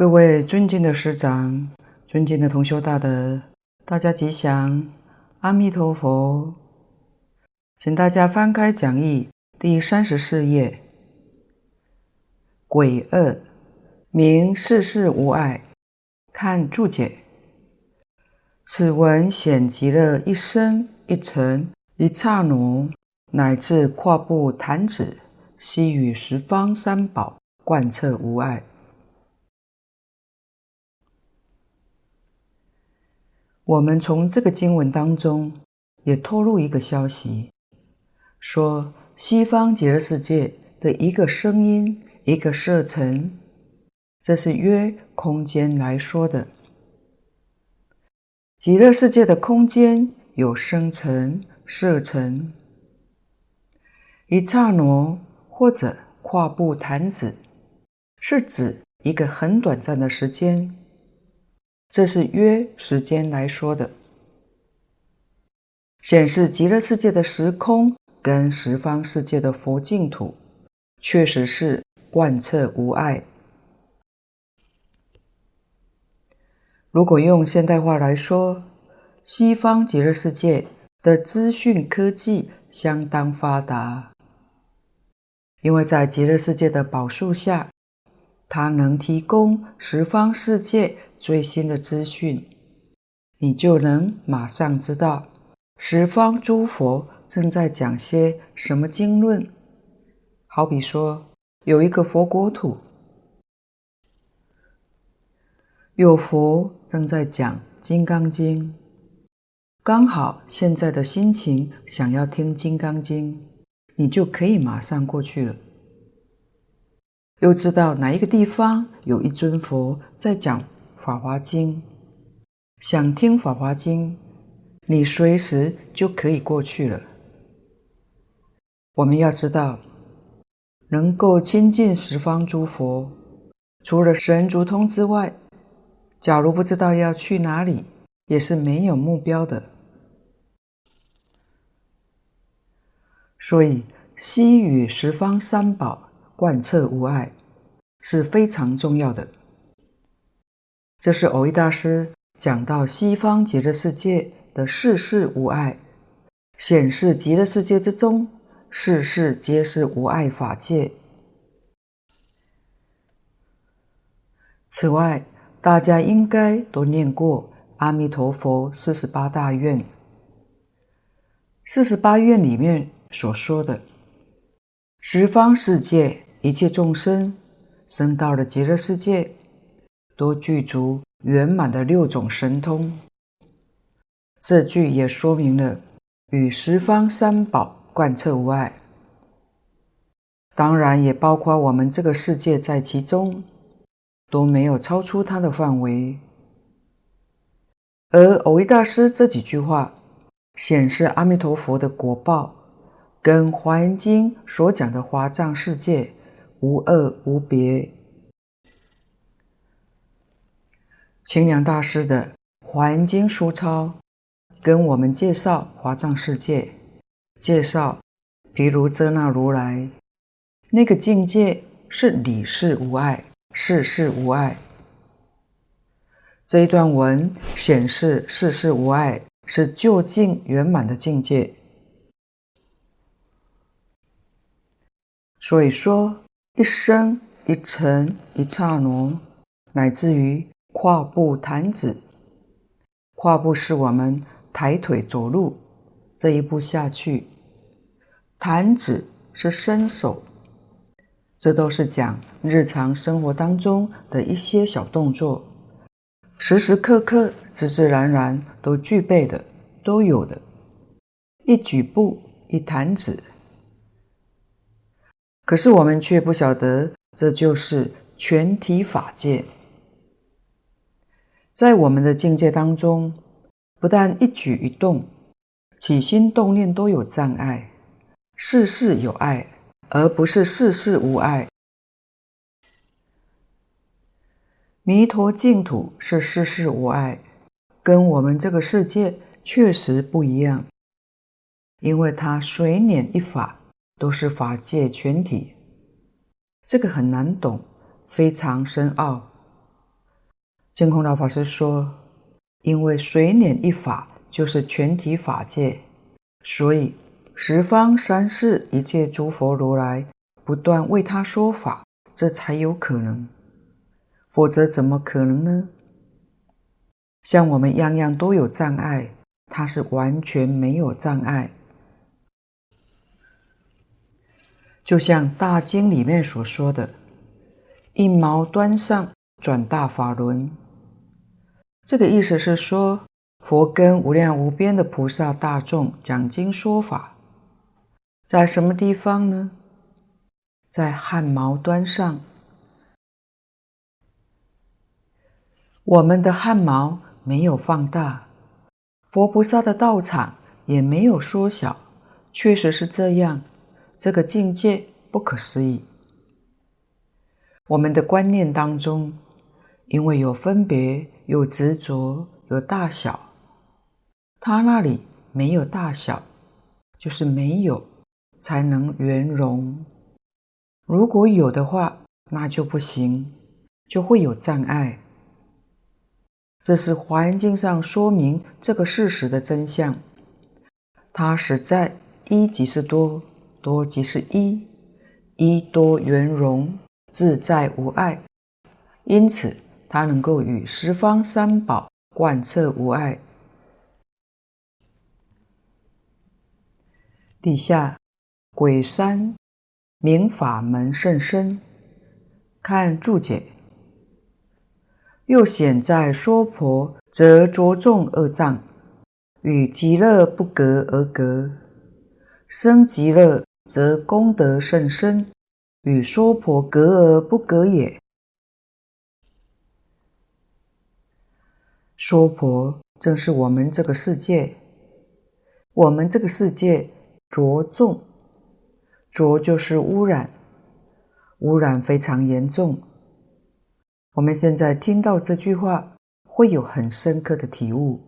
各位尊敬的师长，尊敬的同修大德，大家吉祥，阿弥陀佛。请大家翻开讲义第三十四页。鬼二，名世事无碍。看注解。此文显极乐一生一尘一刹那，乃至跨步弹指，悉与十方三宝贯彻无碍。我们从这个经文当中也透露一个消息，说西方极乐世界的一个声音、一个色尘，这是约空间来说的。极乐世界的空间有声尘、色尘，一刹那或者跨步弹指，是指一个很短暂的时间。这是约时间来说的，显示极乐世界的时空跟十方世界的佛净土，确实是贯彻无碍。如果用现代话来说，西方极乐世界的资讯科技相当发达，因为在极乐世界的宝树下，它能提供十方世界。最新的资讯，你就能马上知道十方诸佛正在讲些什么经论。好比说，有一个佛国土，有佛正在讲《金刚经》，刚好现在的心情想要听《金刚经》，你就可以马上过去了。又知道哪一个地方有一尊佛在讲。《法华经》，想听《法华经》，你随时就可以过去了。我们要知道，能够亲近十方诸佛，除了神足通之外，假如不知道要去哪里，也是没有目标的。所以，悉与十方三宝贯彻无碍，是非常重要的。这是蕅益大师讲到西方极乐世界的世事无碍，显示极乐世界之中，世事皆是无碍法界。此外，大家应该都念过阿弥陀佛四十八大愿。四十八愿里面所说的，十方世界一切众生生到了极乐世界。都具足圆满的六种神通，这句也说明了与十方三宝贯彻无碍，当然也包括我们这个世界在其中，都没有超出它的范围。而蕅益大师这几句话显示阿弥陀佛的果报，跟《华严经》所讲的华藏世界无二无别。清凉大师的《华严经》书钞跟我们介绍华藏世界，介绍，譬如遮那如来那个境界是理事无碍，事事无碍。这一段文显示事事无碍是究竟圆满的境界。所以说，一生一尘一刹那，乃至于。跨步弹指，跨步是我们抬腿走路这一步下去；弹指是伸手，这都是讲日常生活当中的一些小动作，时时刻刻、自自然然都具备的，都有的。一举步，一弹指，可是我们却不晓得，这就是全体法界。在我们的境界当中，不但一举一动、起心动念都有障碍，事事有碍，而不是事事无碍。弥陀净土是事事无碍，跟我们这个世界确实不一样，因为它随念一法都是法界全体，这个很难懂，非常深奥。净空老法师说：“因为随念一法就是全体法界，所以十方三世一切诸佛如来不断为他说法，这才有可能。否则怎么可能呢？像我们样样都有障碍，他是完全没有障碍。就像大经里面所说的：‘一毛端上，转大法轮。’”这个意思是说，佛跟无量无边的菩萨大众讲经说法，在什么地方呢？在汗毛端上。我们的汗毛没有放大，佛菩萨的道场也没有缩小，确实是这样。这个境界不可思议。我们的观念当中，因为有分别。有执着，有大小，他那里没有大小，就是没有，才能圆融。如果有的话，那就不行，就会有障碍。这是环境上说明这个事实的真相。它实在一即是多，多即是一，一多圆融，自在无碍，因此。它能够与十方三宝贯彻无碍。底下鬼三名法门甚深，看注解。又显在说婆，则着重二障，与极乐不隔而隔；生极乐，则功德甚深，与说婆隔而不隔也。说婆正是我们这个世界，我们这个世界着重，着就是污染，污染非常严重。我们现在听到这句话，会有很深刻的体悟，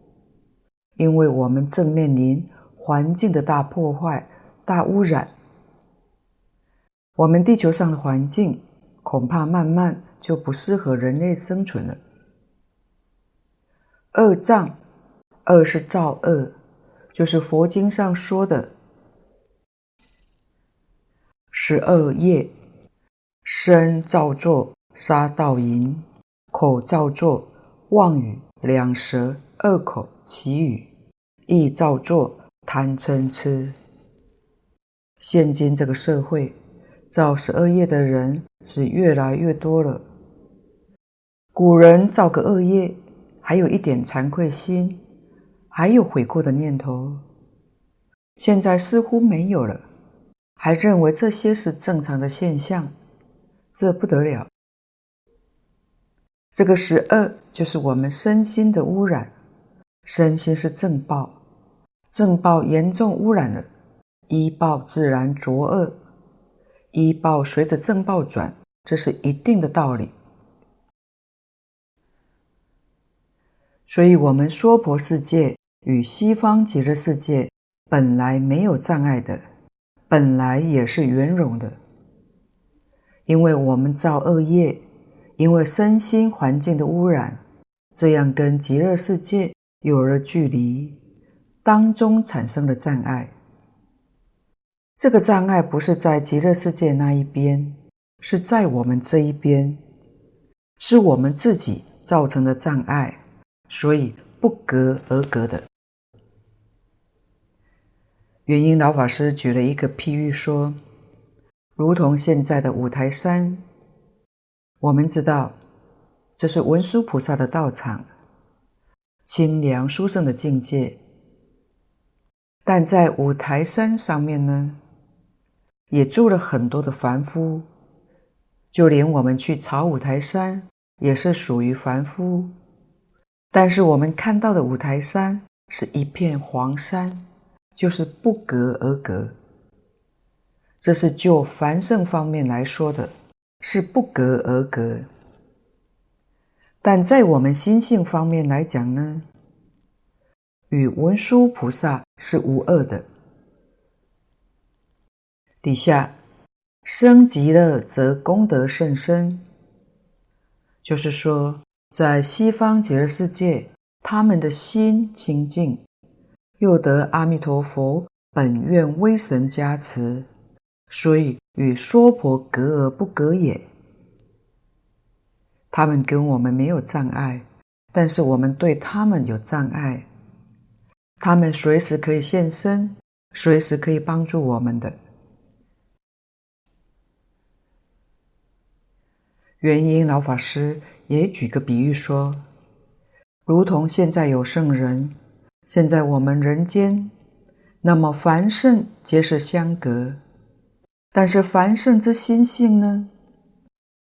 因为我们正面临环境的大破坏、大污染，我们地球上的环境恐怕慢慢就不适合人类生存了。二障，二是造恶，就是佛经上说的十二业：身造作杀盗淫，口造作妄语两舌恶口其语，意造作贪嗔痴。现今这个社会，造十二业的人是越来越多了。古人造个恶业。还有一点惭愧心，还有悔过的念头，现在似乎没有了，还认为这些是正常的现象，这不得了。这个十二就是我们身心的污染，身心是正报，正报严重污染了，依报自然浊恶，依报随着正报转，这是一定的道理。所以，我们娑婆世界与西方极乐世界本来没有障碍的，本来也是圆融的。因为我们造恶业，因为身心环境的污染，这样跟极乐世界有了距离，当中产生了障碍。这个障碍不是在极乐世界那一边，是在我们这一边，是我们自己造成的障碍。所以不隔而隔的。原因老法师举了一个譬喻说，如同现在的五台山，我们知道这是文殊菩萨的道场，清凉殊胜的境界。但在五台山上面呢，也住了很多的凡夫，就连我们去朝五台山，也是属于凡夫。但是我们看到的五台山是一片黄山，就是不隔而隔。这是就凡圣方面来说的，是不隔而隔。但在我们心性方面来讲呢，与文殊菩萨是无二的。底下生极乐则功德甚深，就是说。在西方极乐世界，他们的心清净，又得阿弥陀佛本愿威神加持，所以与娑婆隔而不隔也。他们跟我们没有障碍，但是我们对他们有障碍。他们随时可以现身，随时可以帮助我们的。圆瑛老法师也举个比喻说，如同现在有圣人，现在我们人间，那么凡圣皆是相隔，但是凡圣之心性呢，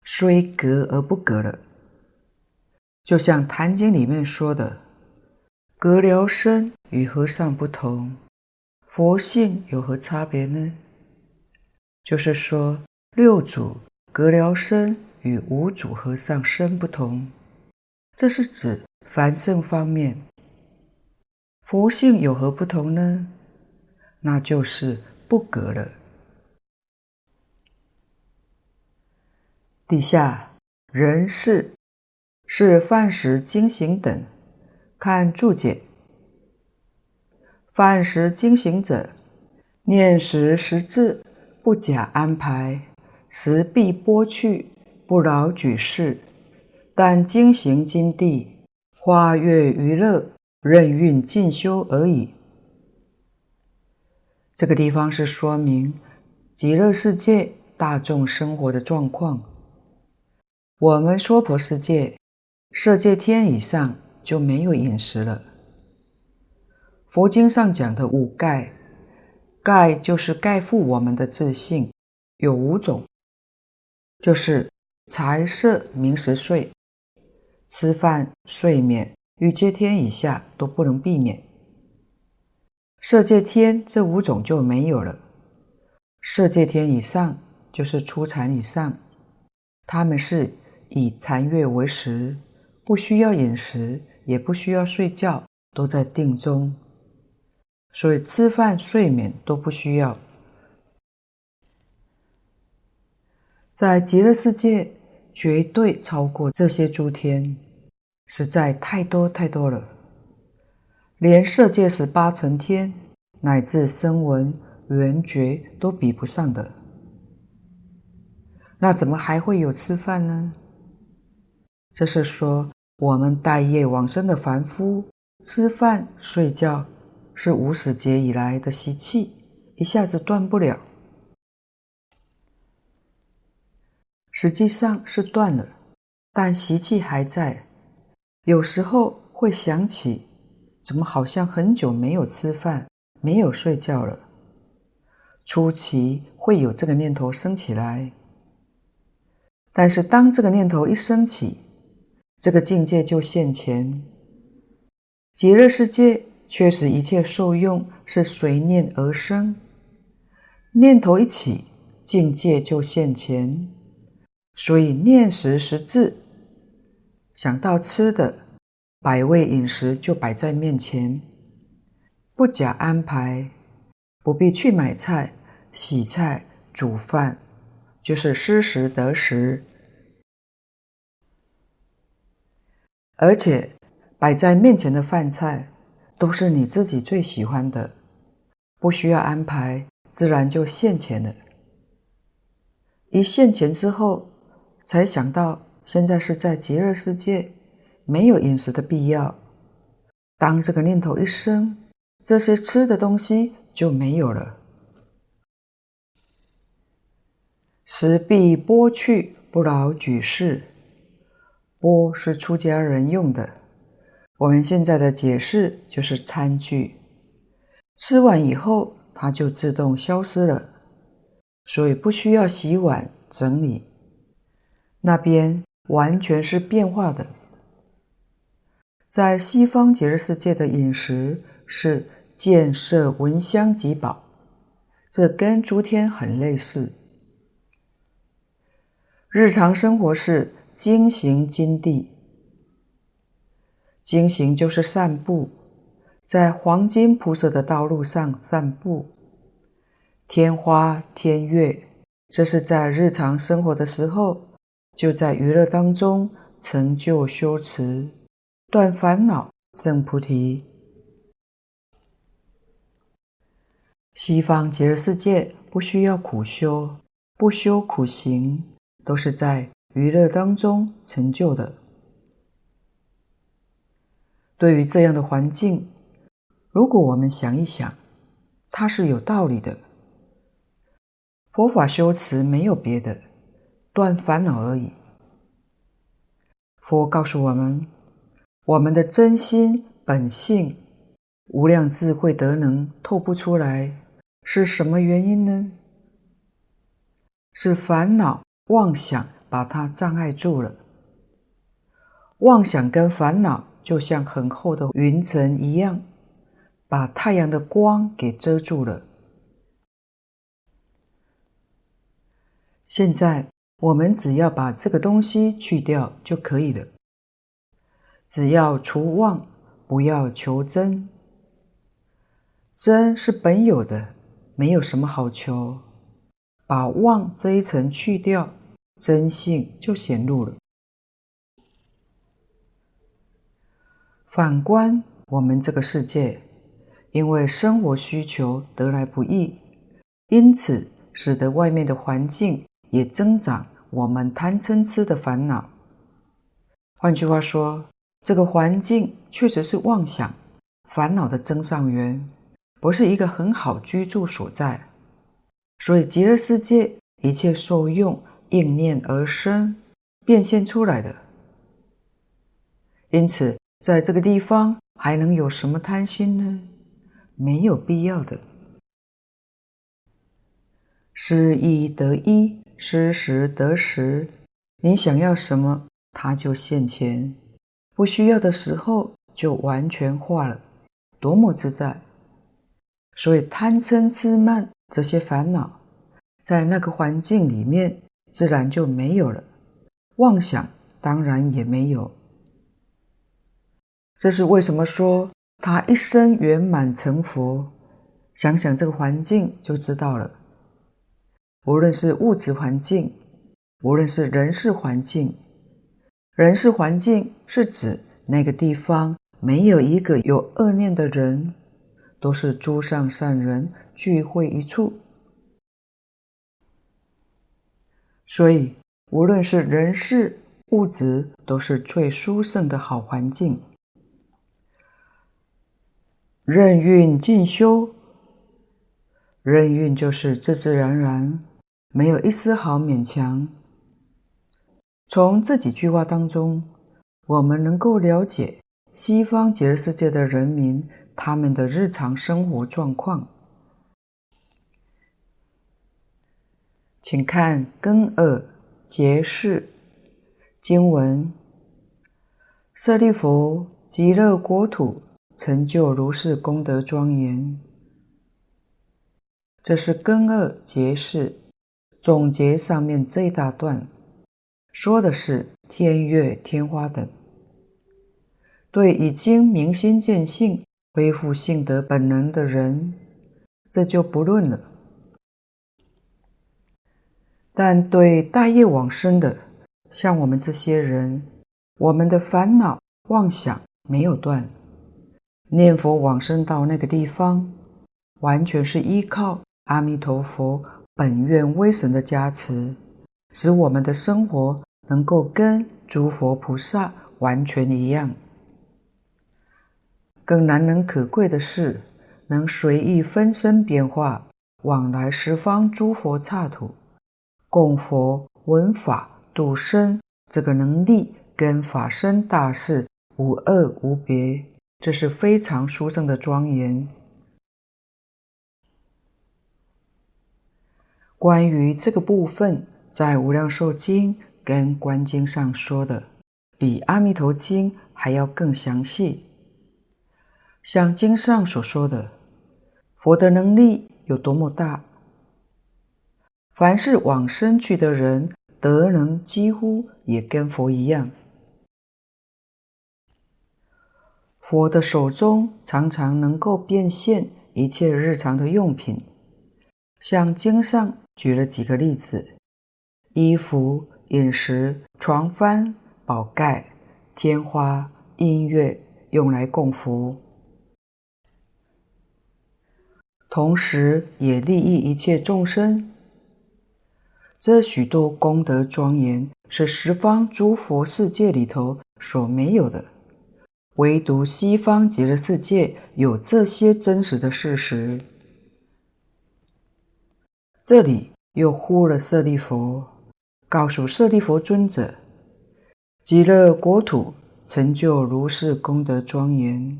虽隔而不隔了。就像《坛经》里面说的，阁僚僧与和尚不同，佛性有何差别呢？就是说，六祖阁僚僧。与五主和尚身不同，这是指凡圣方面。佛性有何不同呢？那就是不隔了。底下人事是饭食经行等，看注解。饭食经行者，念时时至，不假安排，食毕拨去。不劳举事，但经行今地，花月娱乐，任运进修而已。这个地方是说明极乐世界大众生活的状况。我们娑婆世界，色界天以上就没有饮食了。佛经上讲的五盖，盖就是盖覆我们的自信，有五种，就是。财色名食睡，吃饭、睡眠、欲界天以下都不能避免。色界天这五种就没有了。色界天以上就是初禅以上，他们是以禅悦为食，不需要饮食，也不需要睡觉，都在定中，所以吃饭、睡眠都不需要。在极乐世界。绝对超过这些诸天，实在太多太多了，连色界十八层天乃至声闻缘觉都比不上的。那怎么还会有吃饭呢？这是说我们待业往生的凡夫吃饭睡觉是无始劫以来的习气，一下子断不了。实际上是断了，但习气还在。有时候会想起，怎么好像很久没有吃饭、没有睡觉了。初期会有这个念头生起来，但是当这个念头一升起，这个境界就现前。极乐世界确实一切受用是随念而生，念头一起，境界就现前。所以念食识字，想到吃的，百味饮食就摆在面前，不假安排，不必去买菜、洗菜、煮饭，就是失时得时。而且摆在面前的饭菜都是你自己最喜欢的，不需要安排，自然就现前了。一现前之后，才想到，现在是在极乐世界，没有饮食的必要。当这个念头一生，这些吃的东西就没有了。食毕拨去，不劳举事。拨是出家人用的，我们现在的解释就是餐具。吃完以后，它就自动消失了，所以不需要洗碗整理。那边完全是变化的，在西方极乐世界的饮食是见色闻香即饱，这跟诸天很类似。日常生活是经行金地，经行就是散步，在黄金铺设的道路上散步，天花天月，这是在日常生活的时候。就在娱乐当中成就修持，断烦恼，证菩提。西方极乐世界不需要苦修，不修苦行，都是在娱乐当中成就的。对于这样的环境，如果我们想一想，它是有道理的。佛法修持没有别的，断烦恼而已。佛告诉我们，我们的真心本性、无量智慧德能透不出来，是什么原因呢？是烦恼妄想把它障碍住了。妄想跟烦恼就像很厚的云层一样，把太阳的光给遮住了。现在我们只要把这个东西去掉就可以了。只要除妄，不要求真。真是本有的，没有什么好求。把妄这一层去掉，真性就显露了。反观我们这个世界，因为生活需求得来不易，因此使得外面的环境。也增长我们贪嗔痴的烦恼。换句话说，这个环境确实是妄想烦恼的增上缘，不是一个很好居住所在。所以极乐世界一切受用应念而生，变现出来的。因此，在这个地方还能有什么贪心呢？没有必要的。失一得一。失时得时，你想要什么，它就现前；不需要的时候，就完全化了，多么自在！所以贪嗔痴慢这些烦恼，在那个环境里面，自然就没有了。妄想当然也没有。这是为什么说他一生圆满成佛？想想这个环境就知道了。无论是物质环境，无论是人事环境，人事环境是指那个地方没有一个有恶念的人，都是诸上善人聚会一处。所以，无论是人事物质，都是最殊胜的好环境。任运进修，任运就是自自然然。没有一丝毫勉强。从这几句话当中，我们能够了解西方极乐世界的人民他们的日常生活状况。请看根二结释经文：舍利弗，极乐国土成就如是功德庄严。这是根二结释。总结上面这一大段，说的是天月、天花等，对已经明心见性、恢复性德本能的人，这就不论了。但对大业往生的，像我们这些人，我们的烦恼妄想没有断，念佛往生到那个地方，完全是依靠阿弥陀佛。本愿威神的加持，使我们的生活能够跟诸佛菩萨完全一样。更难能可贵的是，能随意分身变化，往来十方诸佛刹土，供佛闻法度生，这个能力跟法身大士无二无别，这是非常殊胜的庄严。关于这个部分，在《无量寿经》跟《观经》上说的，比《阿弥陀经》还要更详细。像经上所说的，佛的能力有多么大，凡是往生去的人，德能几乎也跟佛一样。佛的手中常常能够变现一切日常的用品，像经上。举了几个例子：衣服、饮食、床幡、宝盖、天花、音乐，用来供佛，同时也利益一切众生。这许多功德庄严，是十方诸佛世界里头所没有的。唯独西方极乐世界有这些真实的事实。这里又呼了舍利弗，告诉舍利弗尊者，极乐国土成就如是功德庄严。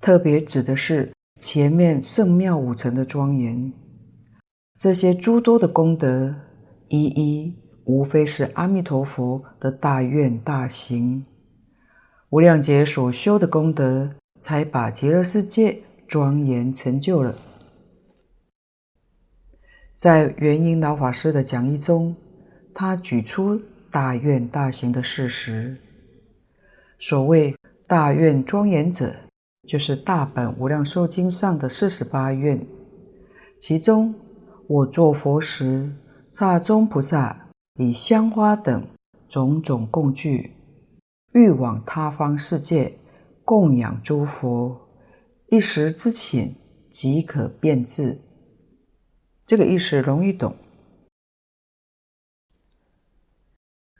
特别指的是前面圣妙五层的庄严。这些诸多的功德，一一无非是阿弥陀佛的大愿大行。无量劫所修的功德，才把极乐世界庄严成就了。在圆瑛老法师的讲义中，他举出大愿大行的事实。所谓大愿庄严者，就是大本无量寿经上的四十八愿。其中，我作佛时，刹中菩萨以香花等种种供具。欲往他方世界供养诸佛，一时之请即可遍至。这个意思容易懂。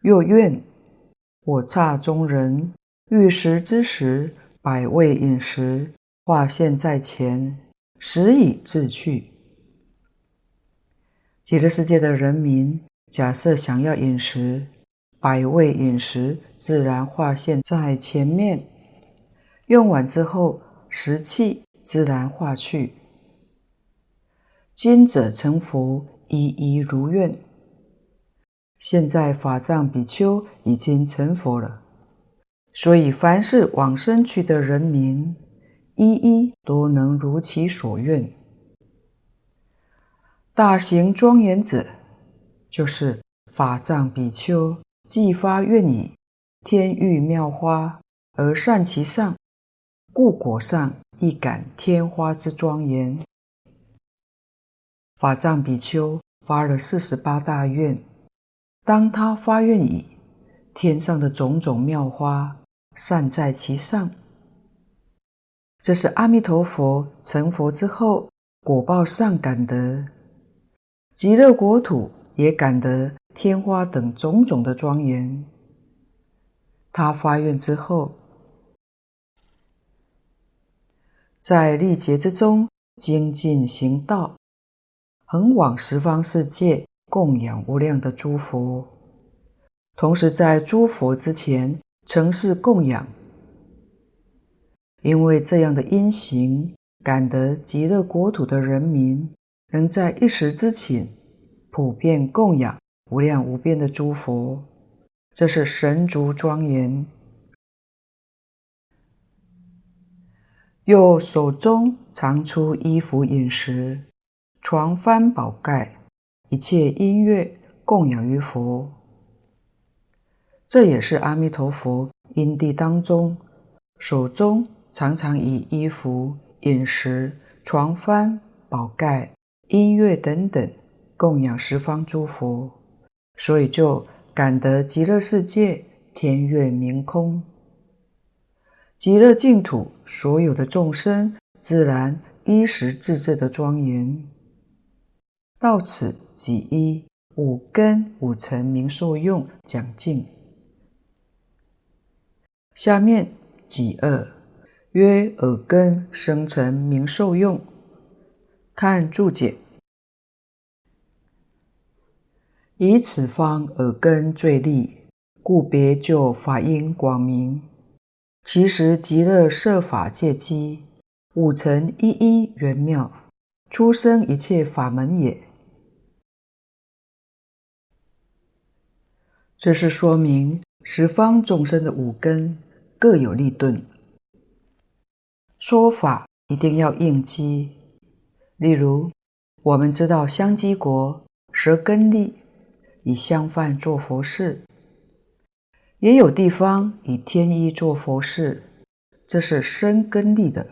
若愿我刹中人欲食之时，百味饮食化现在前，时已至去。极乐世界的人民，假设想要饮食。百味饮食自然化现在前面，用完之后，食气自然化去。今者成佛，一一如愿。现在法藏比丘已经成佛了，所以凡是往生去的人民，一一都能如其所愿。大行庄严者，就是法藏比丘。既发愿已，天欲妙花而善其上，故果上亦感天花之庄严。法藏比丘发了四十八大愿，当他发愿已，天上的种种妙花散在其上。这是阿弥陀佛成佛之后果报上感得，极乐国土也感得。天花等种种的庄严，他发愿之后，在历劫之中精进行道，恒往十方世界供养无量的诸佛，同时在诸佛之前承事供养。因为这样的因行，感得极乐国土的人民，能在一时之顷普遍供养。无量无边的诸佛，这是神足庄严。又手中常出衣服、饮食、床幡、宝盖，一切音乐供养于佛。这也是阿弥陀佛因地当中，手中常常以衣服、饮食、床幡、宝盖、音乐等等供养十方诸佛。所以就感得极乐世界天月明空，极乐净土所有的众生自然衣食自至的庄严。到此即一五根五尘名受用讲尽。下面即二曰耳根生尘名受用，看注解。以此方耳根最利，故别就法音广明。其实极乐设法界机，五尘一一圆妙，出生一切法门也。这是说明十方众生的五根各有利钝，说法一定要应机。例如，我们知道香积国舌根利。以香饭做佛事，也有地方以天衣做佛事，这是身根利的。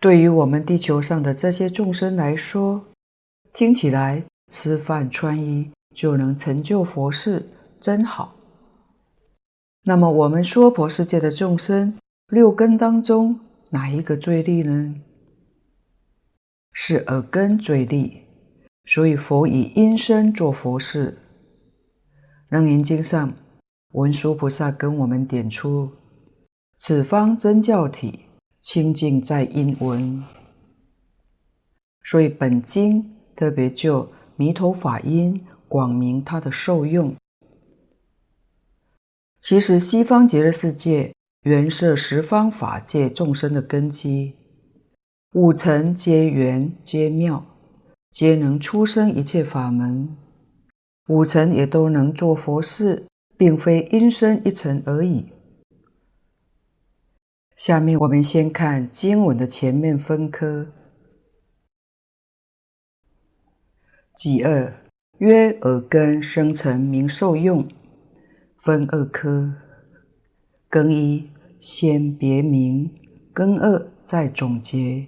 对于我们地球上的这些众生来说，听起来吃饭穿衣就能成就佛事，真好。那么我们娑婆世界的众生，六根当中哪一个最利呢？是耳根最利，所以佛以音声做佛事。楞严经上，文殊菩萨跟我们点出：此方真教体，清净在音闻。所以本经特别就弥陀法音广明它的受用。其实西方极乐世界原是十方法界众生的根基，五尘皆缘皆妙，皆能出生一切法门。五尘也都能做佛事，并非因生一尘而已。下面我们先看经文的前面分科。己二曰耳根声成名受用，分二科。根一先别名，根二再总结。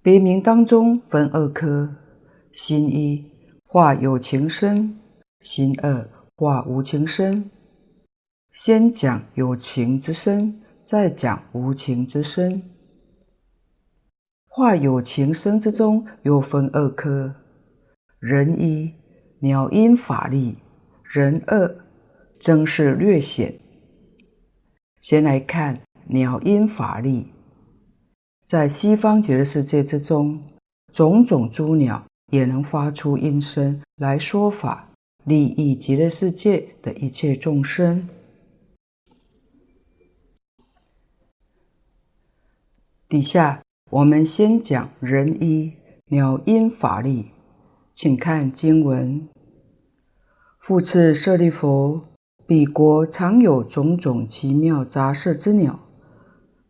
别名当中分二科，心一化有情生，心二化无情生。先讲有情之声，再讲无情之声。话有情生之中又分二科。人一鸟音法力，人二争是略显。先来看鸟音法力，在西方极乐世界之中，种种诸鸟也能发出音声来说法，利益极乐世界的一切众生。底下我们先讲人一鸟音法力。请看经文：复次舍利弗，彼国常有种种奇妙杂色之鸟，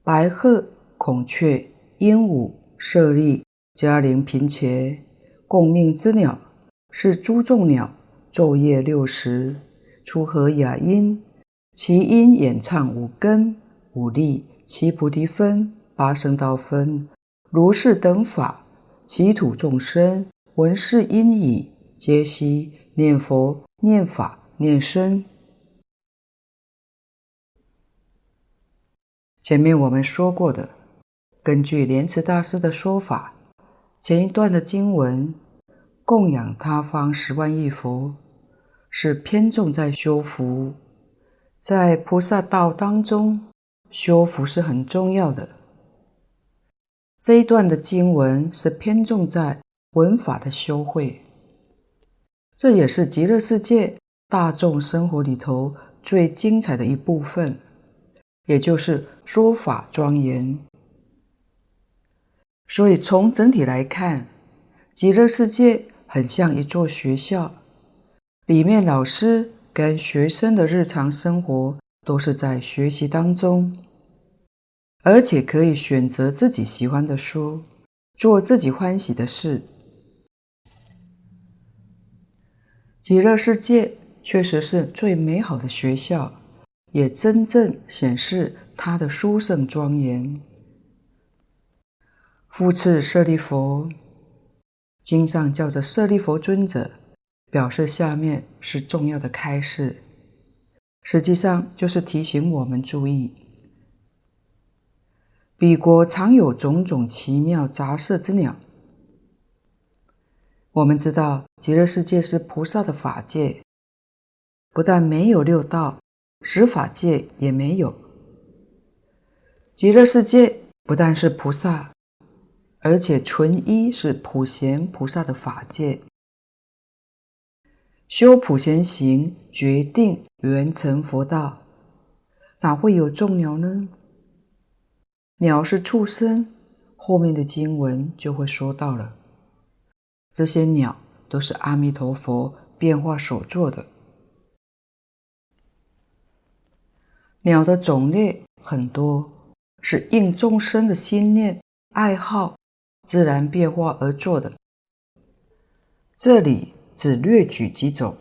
白鹤、孔雀、鹦鹉、舍利、迦陵频伽，共命之鸟，是诸众鸟，昼夜六时，出和雅音，其音演唱五根、五力、七菩提分、八圣道分，如是等法，其土众生。闻是音已，皆悉念佛、念法、念僧。前面我们说过的，根据莲池大师的说法，前一段的经文供养他方十万亿佛，是偏重在修福，在菩萨道当中，修福是很重要的。这一段的经文是偏重在。闻法的修慧，这也是极乐世界大众生活里头最精彩的一部分，也就是说法庄严。所以从整体来看，极乐世界很像一座学校，里面老师跟学生的日常生活都是在学习当中，而且可以选择自己喜欢的书，做自己欢喜的事。极乐世界确实是最美好的学校，也真正显示他的殊胜庄严。复次舍利弗，经上叫做舍利弗尊者，表示下面是重要的开示，实际上就是提醒我们注意：彼国常有种种奇妙杂色之鸟。我们知道极乐世界是菩萨的法界，不但没有六道，十法界也没有。极乐世界不但是菩萨，而且纯一是普贤菩萨的法界。修普贤行，决定圆成佛道，哪会有众鸟呢？鸟是畜生，后面的经文就会说到了。这些鸟都是阿弥陀佛变化所做的。鸟的种类很多，是应众生的心念、爱好、自然变化而做的。这里只略举几种，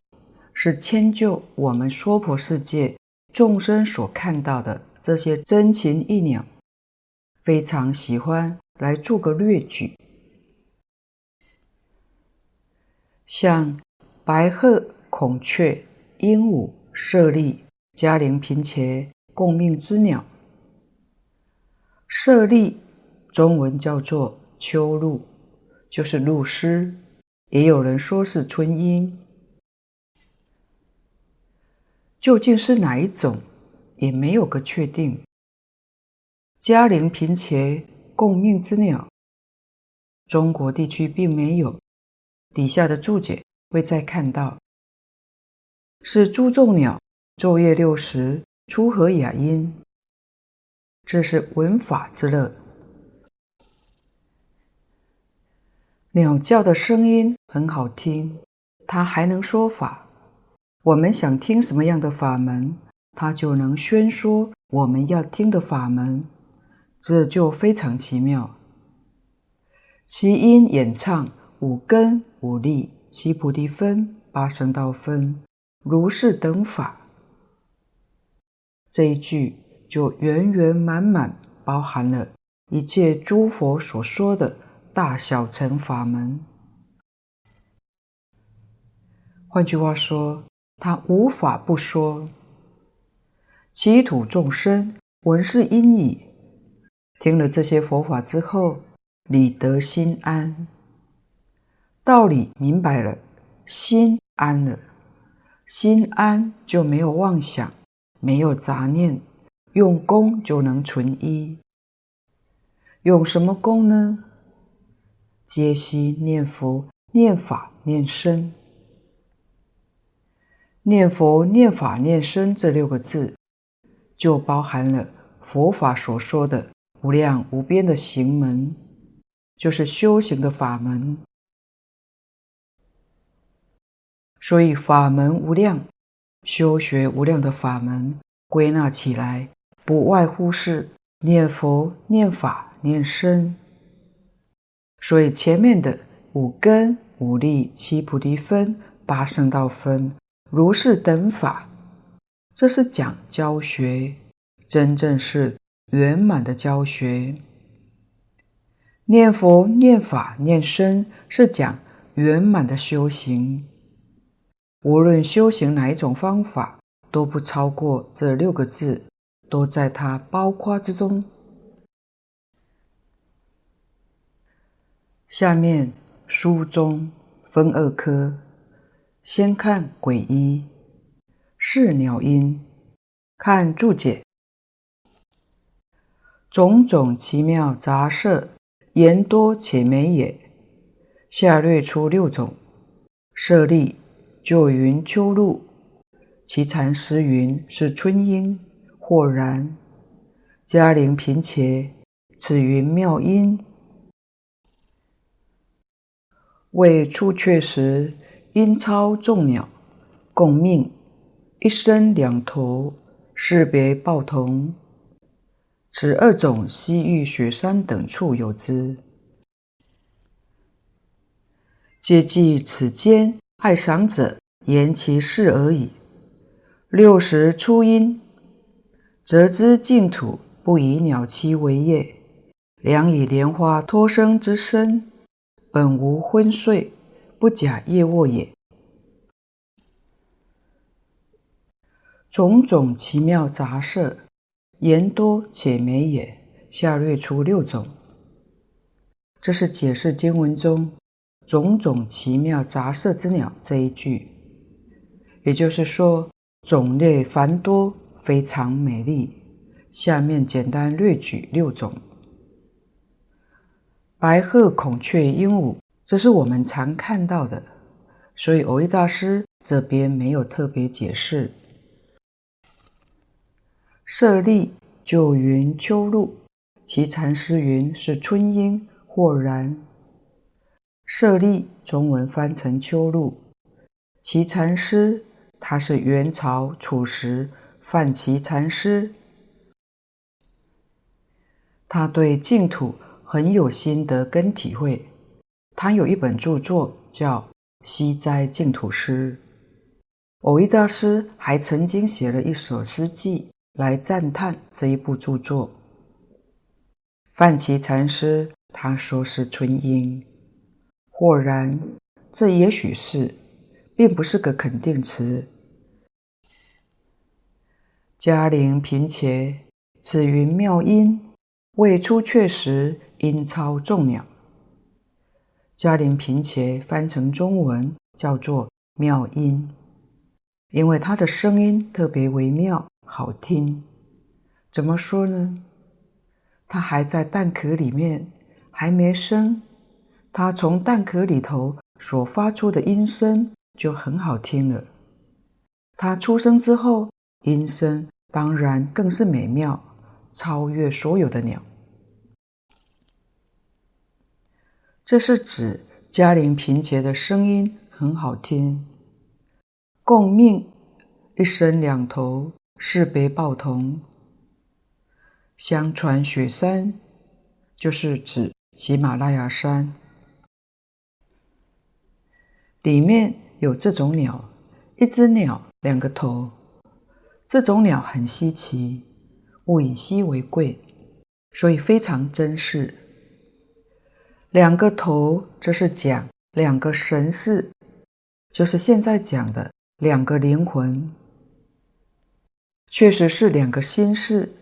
是迁就我们娑婆世界众生所看到的这些真禽异鸟，非常喜欢来做个略举。像白鹤、孔雀、鹦鹉、舍利、嘉陵、频伽，共命之鸟。舍利，中文叫做秋鹭，就是鹭鸶，也有人说是春鹰。究竟是哪一种，也没有个确定。嘉陵、频伽，共命之鸟，中国地区并没有。底下的注解会再看到，是诸众鸟昼夜六时出和雅音。这是闻法之乐。鸟叫的声音很好听，它还能说法。我们想听什么样的法门，它就能宣说我们要听的法门，这就非常奇妙。其音演唱五根、五力、七菩提分、八圣道分、如是等法。这一句。就圆圆满满包含了一切诸佛所说的大小乘法门。换句话说，他无法不说。其土众生闻是音已，听了这些佛法之后，理得心安。道理明白了，心安了，心安就没有妄想，没有杂念。用功就能存一，用什么功呢？皆悉念佛、念法、念身。念佛、念法、念身这六个字，就包含了佛法所说的无量无边的行门，就是修行的法门。所以法门无量，修学无量的法门，归纳起来。不外乎是念佛、念法、念身，所以前面的五根、五力、七菩提分、八圣道分、如是等法，这是讲教学，真正是圆满的教学。念佛、念法、念身是讲圆满的修行，无论修行哪一种方法，都不超过这六个字。都在它包括之中。下面书中分二科，先看鬼一，是鸟音。看注解，种种奇妙杂色，言多且美也。下略出六种。舍利九云秋露，其禅师云是春鹰。或然，嘉陵频且，此云妙音。谓出却时，音超众鸟，共命，一身两头，识别报同。此二种西域雪山等处有之。皆记此间爱赏者言其事而已。六十初音。则知净土不以鸟栖为业，良以莲花托生之身，本无昏睡，不假夜卧也。种种奇妙杂色，言多且美也。下略出六种，这是解释经文中“种种奇妙杂色之鸟”这一句，也就是说，种类繁多。非常美丽。下面简单略举六种：白鹤、孔雀、鹦鹉，这是我们常看到的，所以蕅益大师这边没有特别解释。舍利就云秋鹭，其禅师云是春鹰，或然。舍利中文翻成秋露，其禅师他是元朝楚时。范祺禅师，他对净土很有心得跟体会。他有一本著作叫《西斋净土诗》，蕅益大师还曾经写了一首诗偈来赞叹这一部著作。范祺禅师他说是春英，果然，这也许是，并不是个肯定词。迦陵频伽，此云妙音，未出阙时，音超众鸟。迦陵频伽翻成中文叫做妙音，因为它的声音特别微妙，好听。怎么说呢？它还在蛋壳里面，还没生，它从蛋壳里头所发出的音声就很好听了。它出生之后，音声当然更是美妙，超越所有的鸟。这是指嘉陵频伽的声音很好听。共命一身两头，是别报童。相传雪山就是指喜马拉雅山，里面有这种鸟，一只鸟两个头，这种鸟很稀奇，物以稀为贵，所以非常珍视。两个头，这是讲两个神识，就是现在讲的两个灵魂，确实是两个心识。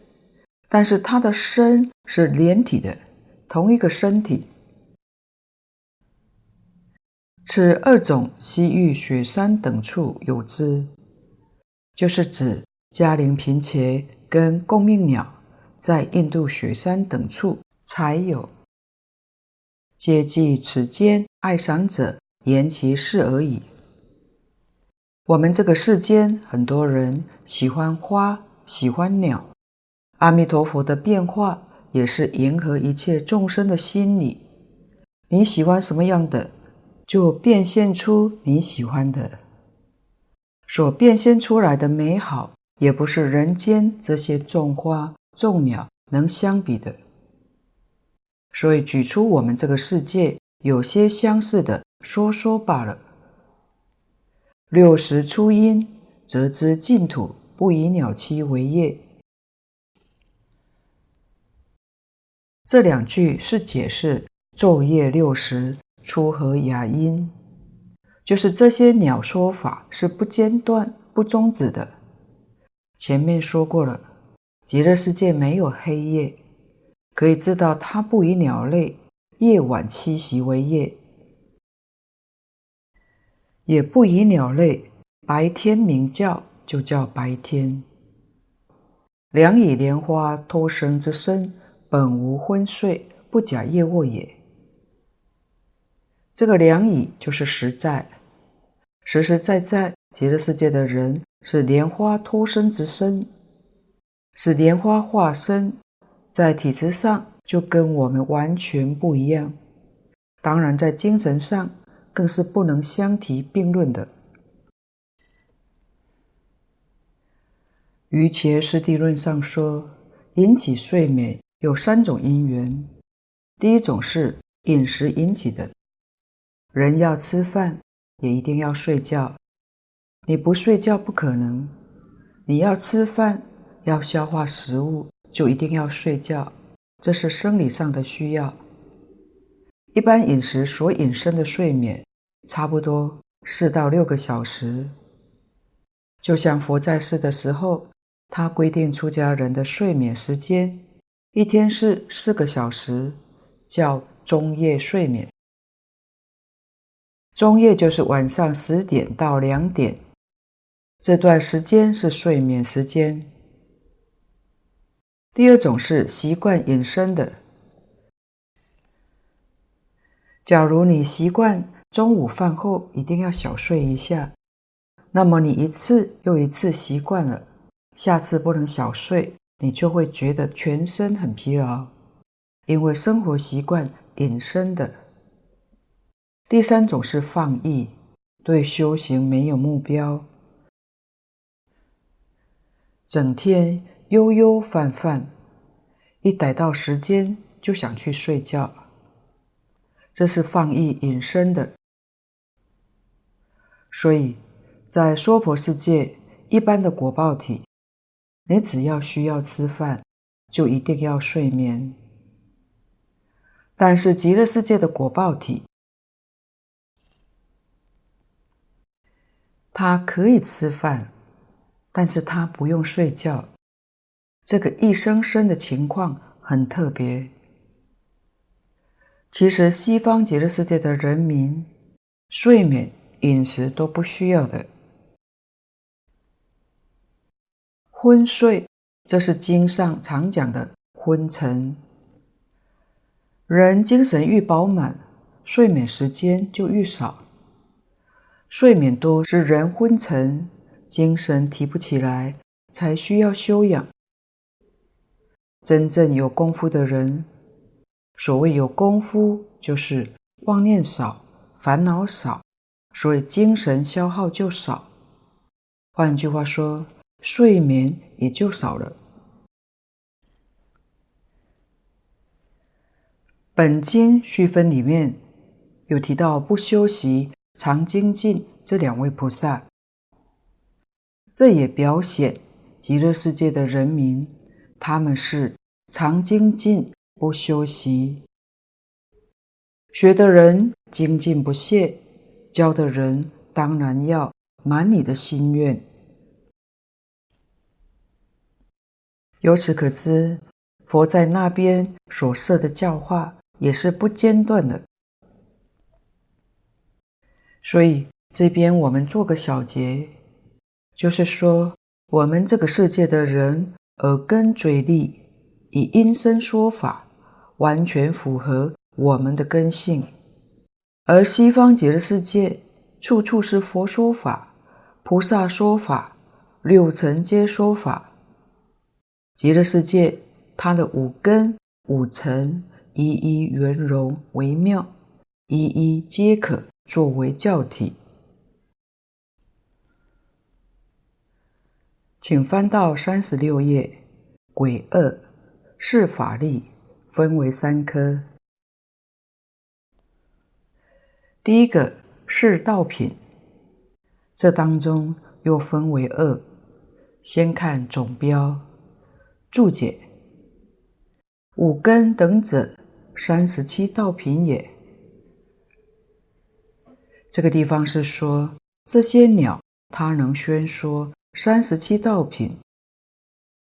但是它的身是连体的，同一个身体。此二种西域雪山等处有之，就是指嘉陵频伽跟共命鸟在印度雪山等处才有。皆记此间爱赏者言其事而已。我们这个世间很多人喜欢花，喜欢鸟。阿弥陀佛的变化也是迎合一切众生的心理。你喜欢什么样的，就变现出你喜欢的。所变现出来的美好，也不是人间这些种花种鸟能相比的。所以举出我们这个世界有些相似的说说罢了。六时初阴，则知净土不以鸟栖为业。这两句是解释昼夜六时出和雅音，就是这些鸟说法是不间断、不终止的。前面说过了，极乐世界没有黑夜，可以知道它不以鸟类夜晚栖息为业，也不以鸟类白天鸣叫就叫白天。两以莲花托生之身。本无昏睡，不假夜卧也。这个良以就是实在，实实在在，极乐世界的人是莲花托生之身，是莲花化身，在体质上就跟我们完全不一样。当然，在精神上更是不能相提并论的。于伽师地论上说，引起睡眠。有三种因缘，第一种是饮食引起的，人要吃饭也一定要睡觉，你不睡觉不可能。你要吃饭要消化食物，就一定要睡觉，这是生理上的需要。一般饮食所引申的睡眠，差不多四到六个小时。就像佛在世的时候，他规定出家人的睡眠时间。一天是四个小时，叫中夜睡眠。中夜就是晚上十点到两点，这段时间是睡眠时间。第二种是习惯引生的。假如你习惯中午饭后一定要小睡一下，那么你一次又一次习惯了，下次不能小睡。你就会觉得全身很疲劳，因为生活习惯引生的。第三种是放逸，对修行没有目标，整天悠悠泛泛，一逮到时间就想去睡觉，这是放逸引生的。所以在娑婆世界，一般的果报体。你只要需要吃饭，就一定要睡眠。但是极乐世界的果报体，他可以吃饭，但是他不用睡觉。这个一生生的情况很特别。其实西方极乐世界的人民，睡眠、饮食都不需要的。昏睡，这是经上常讲的昏沉。人精神愈饱满，睡眠时间就愈少。睡眠多是人昏沉，精神提不起来，才需要休养。真正有功夫的人，所谓有功夫，就是妄念少，烦恼少，所以精神消耗就少。换句话说，睡眠也就少了。本经序分里面有提到不休息常精进这两位菩萨，这也表显极乐世界的人民，他们是常精进不修习，学的人精进不懈，教的人当然要满你的心愿。由此可知，佛在那边所设的教化也是不间断的。所以这边我们做个小结，就是说，我们这个世界的人耳根嘴利，以音声说法，完全符合我们的根性；而西方极乐世界，处处是佛说法、菩萨说法、六层皆说法。极乐世界，它的五根、五尘一一圆融微妙，一一皆可作为教体。请翻到三十六页，癸二释法力分为三科。第一个是道品，这当中又分为二，先看总标。注解：五根等者，三十七道品也。这个地方是说，这些鸟它能宣说三十七道品，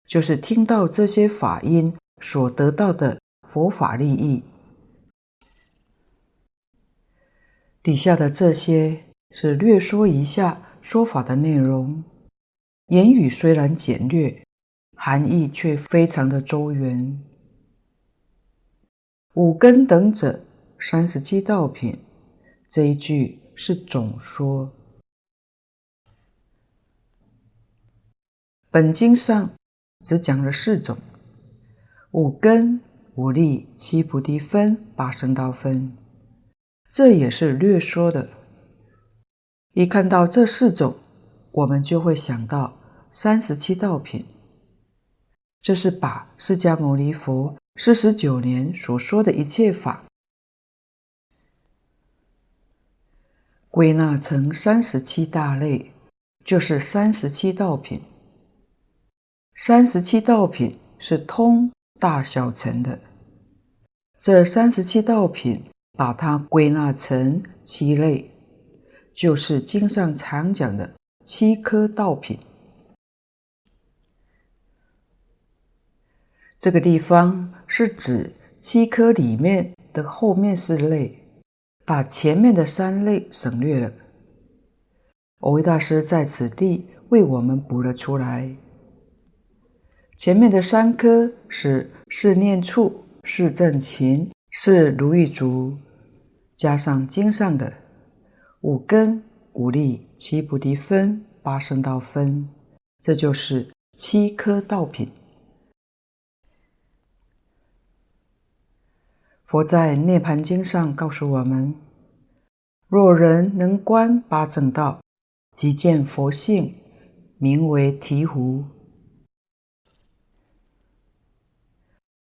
就是听到这些法音所得到的佛法利益。底下的这些是略说一下说法的内容，言语虽然简略。含义却非常的周圆。五根等者，三十七道品，这一句是总说。本经上只讲了四种：五根、五力、七菩提分、八圣道分，这也是略说的。一看到这四种，我们就会想到三十七道品。这是把释迦牟尼佛四十九年所说的一切法，归纳成三十七大类，就是三十七道品。三十七道品是通大小乘的，这三十七道品把它归纳成七类，就是经上常讲的七科道品。这个地方是指七科里面的后面是类，把前面的三类省略了。蕅益大师在此地为我们补了出来。前面的三科是四念处、四正勤、四如意足，加上经上的五根、五力、七菩提分、八圣道分，这就是七科道品。佛在《涅槃经》上告诉我们：若人能观八正道，即见佛性，名为醍醐。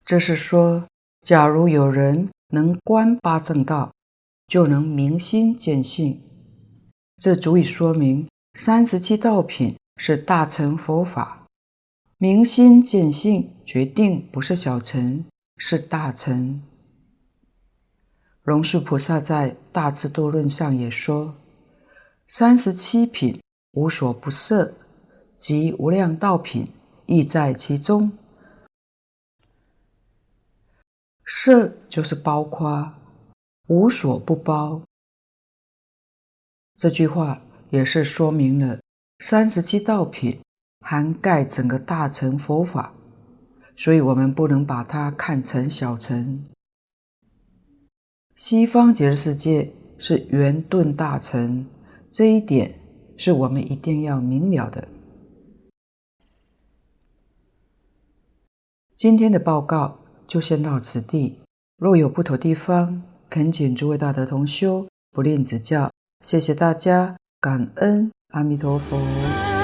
这是说，假如有人能观八正道，就能明心见性。这足以说明三十七道品是大乘佛法，明心见性决定不是小乘，是大乘。龙树菩萨在《大智度论》上也说：“三十七品无所不摄，即无量道品亦在其中。摄就是包括，无所不包。这句话也是说明了三十七道品涵盖整个大乘佛法，所以我们不能把它看成小乘。西方极乐世界是圆顿大乘，这一点是我们一定要明了的。今天的报告就先到此地，若有不妥地方，恳请诸位大德同修不吝指教。谢谢大家，感恩阿弥陀佛。